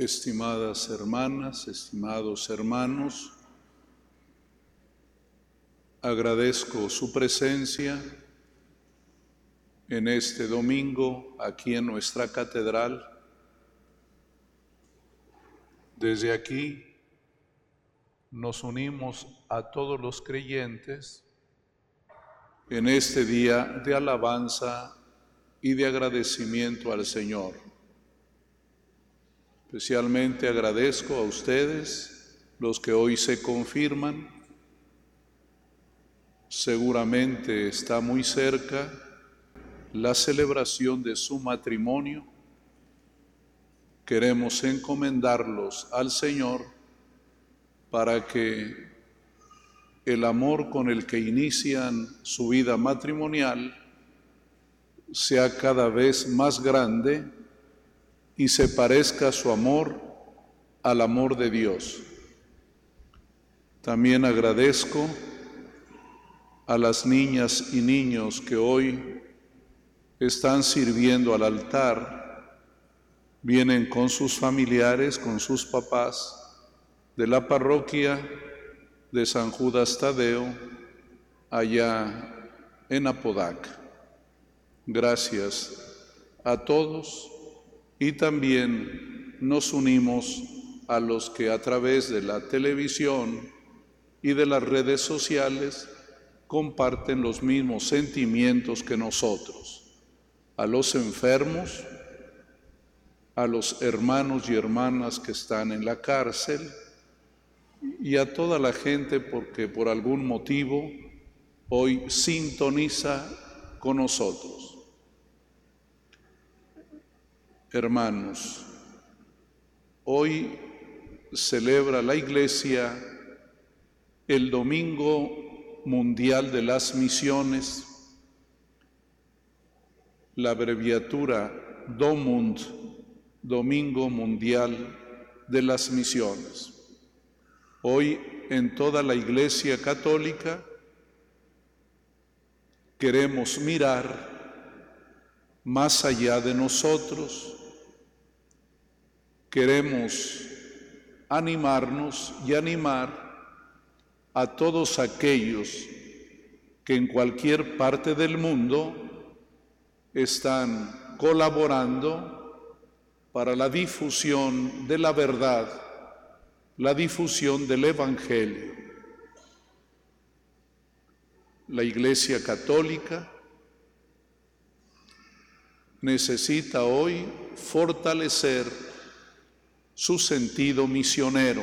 estimadas hermanas, estimados hermanos, agradezco su presencia en este domingo aquí en nuestra catedral. Desde aquí nos unimos a todos los creyentes en este día de alabanza y de agradecimiento al Señor. Especialmente agradezco a ustedes, los que hoy se confirman. Seguramente está muy cerca la celebración de su matrimonio. Queremos encomendarlos al Señor para que el amor con el que inician su vida matrimonial sea cada vez más grande y se parezca su amor al amor de Dios. También agradezco a las niñas y niños que hoy están sirviendo al altar, vienen con sus familiares, con sus papás de la parroquia de San Judas Tadeo, allá en Apodaca. Gracias a todos y también nos unimos a los que a través de la televisión y de las redes sociales comparten los mismos sentimientos que nosotros, a los enfermos, a los hermanos y hermanas que están en la cárcel y a toda la gente porque por algún motivo hoy sintoniza con nosotros. Hermanos, hoy celebra la Iglesia el Domingo Mundial de las Misiones, la abreviatura DOMUND, Domingo Mundial de las Misiones. Hoy en toda la Iglesia Católica queremos mirar más allá de nosotros queremos animarnos y animar a todos aquellos que en cualquier parte del mundo están colaborando para la difusión de la verdad, la difusión del Evangelio. La Iglesia Católica necesita hoy fortalecer su sentido misionero.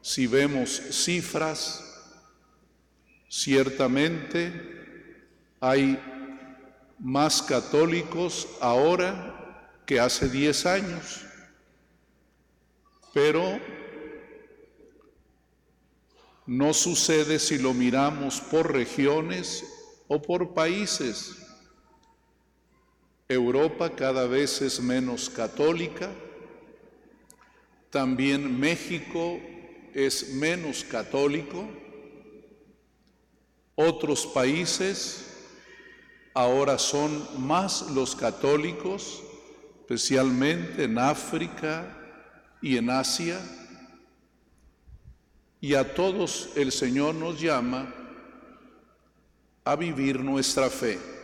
Si vemos cifras, ciertamente hay más católicos ahora que hace 10 años, pero no sucede si lo miramos por regiones o por países. Europa cada vez es menos católica, también México es menos católico, otros países ahora son más los católicos, especialmente en África y en Asia, y a todos el Señor nos llama a vivir nuestra fe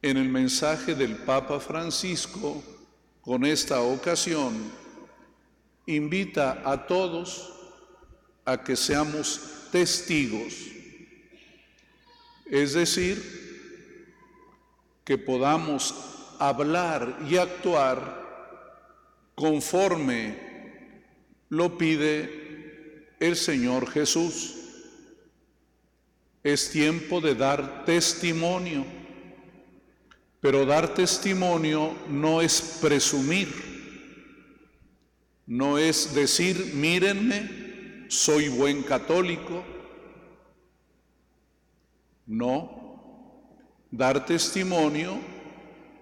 en el mensaje del Papa Francisco con esta ocasión, invita a todos a que seamos testigos, es decir, que podamos hablar y actuar conforme lo pide el Señor Jesús. Es tiempo de dar testimonio pero dar testimonio no es presumir, no es decir, mírenme, soy buen católico. No, dar testimonio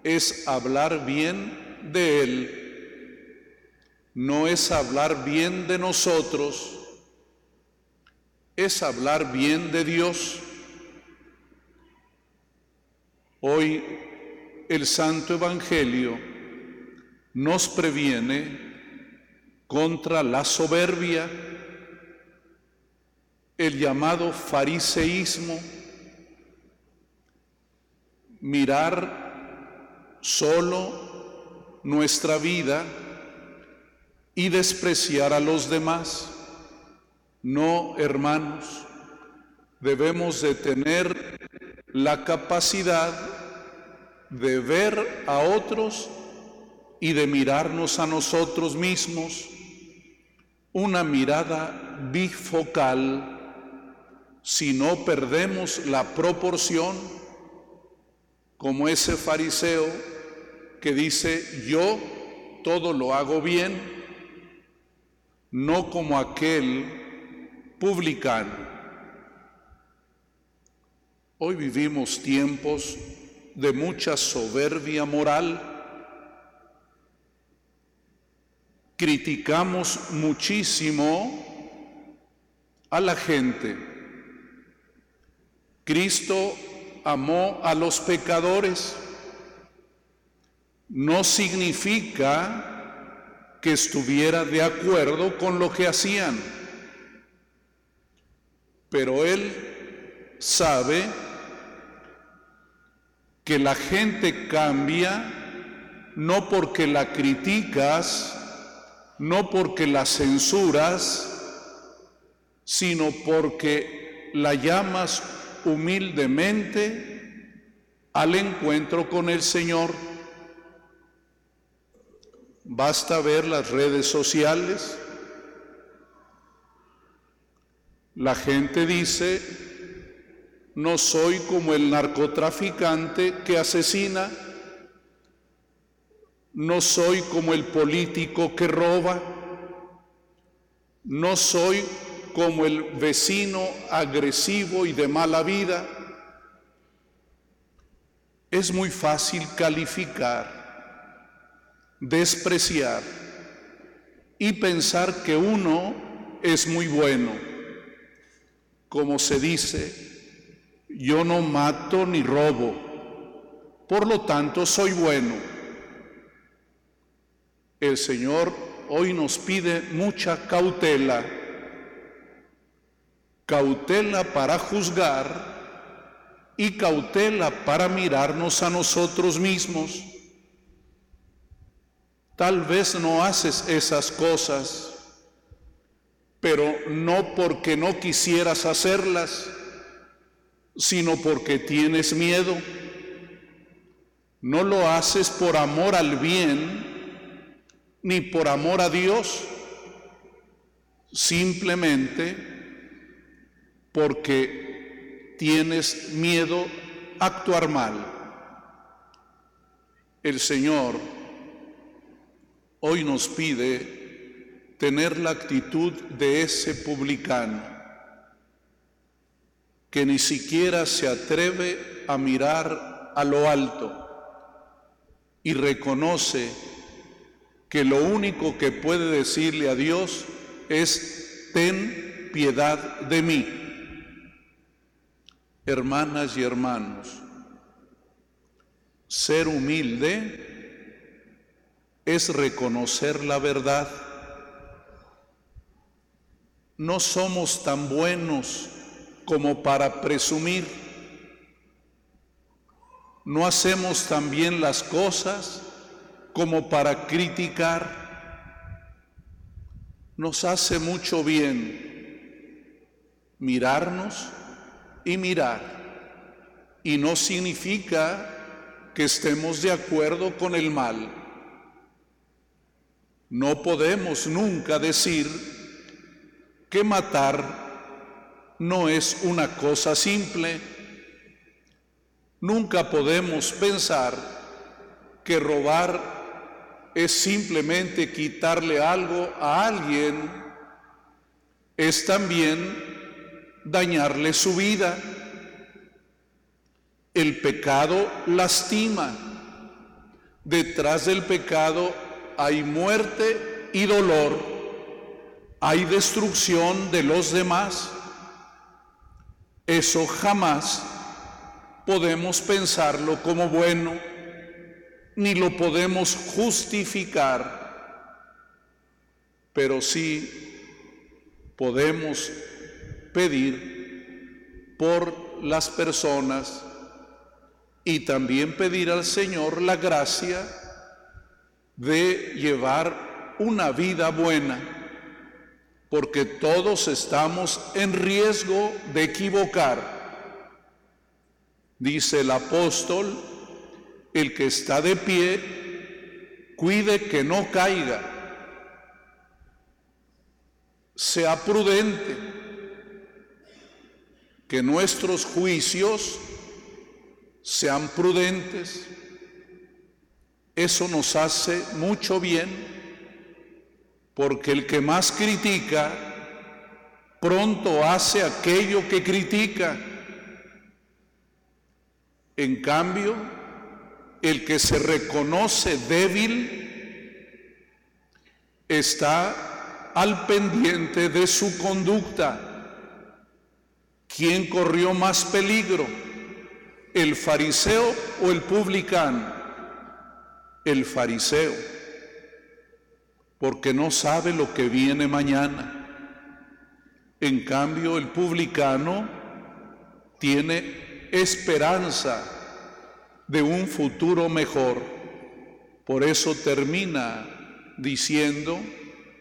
es hablar bien de Él, no es hablar bien de nosotros, es hablar bien de Dios. Hoy el Santo Evangelio nos previene contra la soberbia, el llamado fariseísmo, mirar solo nuestra vida y despreciar a los demás. No, hermanos, debemos de tener la capacidad de ver a otros y de mirarnos a nosotros mismos, una mirada bifocal, si no perdemos la proporción, como ese fariseo que dice, yo todo lo hago bien, no como aquel publicano. Hoy vivimos tiempos de mucha soberbia moral, criticamos muchísimo a la gente. Cristo amó a los pecadores. No significa que estuviera de acuerdo con lo que hacían, pero Él sabe que la gente cambia no porque la criticas, no porque la censuras, sino porque la llamas humildemente al encuentro con el Señor. Basta ver las redes sociales. La gente dice, no soy como el narcotraficante que asesina, no soy como el político que roba, no soy como el vecino agresivo y de mala vida. Es muy fácil calificar, despreciar y pensar que uno es muy bueno. Como se dice, yo no mato ni robo, por lo tanto soy bueno. El Señor hoy nos pide mucha cautela, cautela para juzgar y cautela para mirarnos a nosotros mismos. Tal vez no haces esas cosas, pero no porque no quisieras hacerlas, sino porque tienes miedo. No lo haces por amor al bien, ni por amor a Dios, simplemente porque tienes miedo a actuar mal. El Señor hoy nos pide tener la actitud de ese publicano que ni siquiera se atreve a mirar a lo alto y reconoce que lo único que puede decirle a Dios es, ten piedad de mí. Hermanas y hermanos, ser humilde es reconocer la verdad. No somos tan buenos como para presumir. No hacemos tan bien las cosas como para criticar. Nos hace mucho bien mirarnos y mirar. Y no significa que estemos de acuerdo con el mal. No podemos nunca decir que matar no es una cosa simple. Nunca podemos pensar que robar es simplemente quitarle algo a alguien, es también dañarle su vida. El pecado lastima. Detrás del pecado hay muerte y dolor. Hay destrucción de los demás. Eso jamás podemos pensarlo como bueno ni lo podemos justificar, pero sí podemos pedir por las personas y también pedir al Señor la gracia de llevar una vida buena, porque todos estamos en riesgo de equivocar. Dice el apóstol, el que está de pie, cuide que no caiga, sea prudente, que nuestros juicios sean prudentes. Eso nos hace mucho bien, porque el que más critica, pronto hace aquello que critica. En cambio, el que se reconoce débil está al pendiente de su conducta. ¿Quién corrió más peligro? ¿El fariseo o el publicano? El fariseo, porque no sabe lo que viene mañana. En cambio, el publicano tiene esperanza de un futuro mejor. Por eso termina diciendo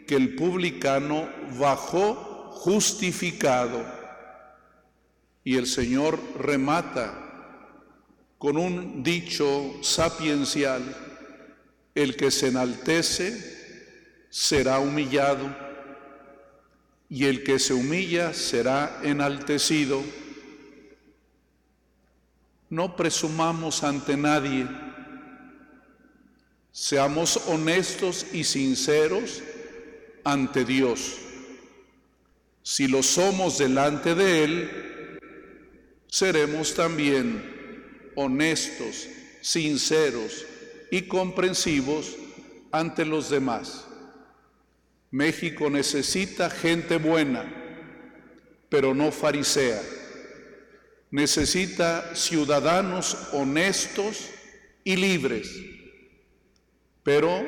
que el publicano bajó justificado y el Señor remata con un dicho sapiencial, el que se enaltece será humillado y el que se humilla será enaltecido. No presumamos ante nadie. Seamos honestos y sinceros ante Dios. Si lo somos delante de Él, seremos también honestos, sinceros y comprensivos ante los demás. México necesita gente buena, pero no farisea necesita ciudadanos honestos y libres, pero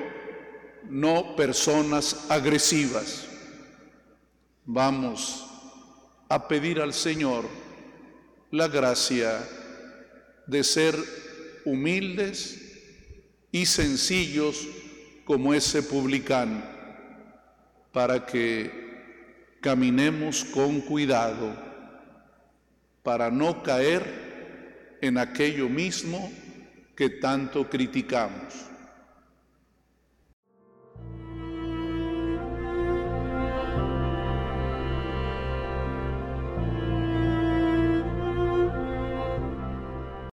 no personas agresivas. Vamos a pedir al Señor la gracia de ser humildes y sencillos como ese publicano, para que caminemos con cuidado para no caer en aquello mismo que tanto criticamos.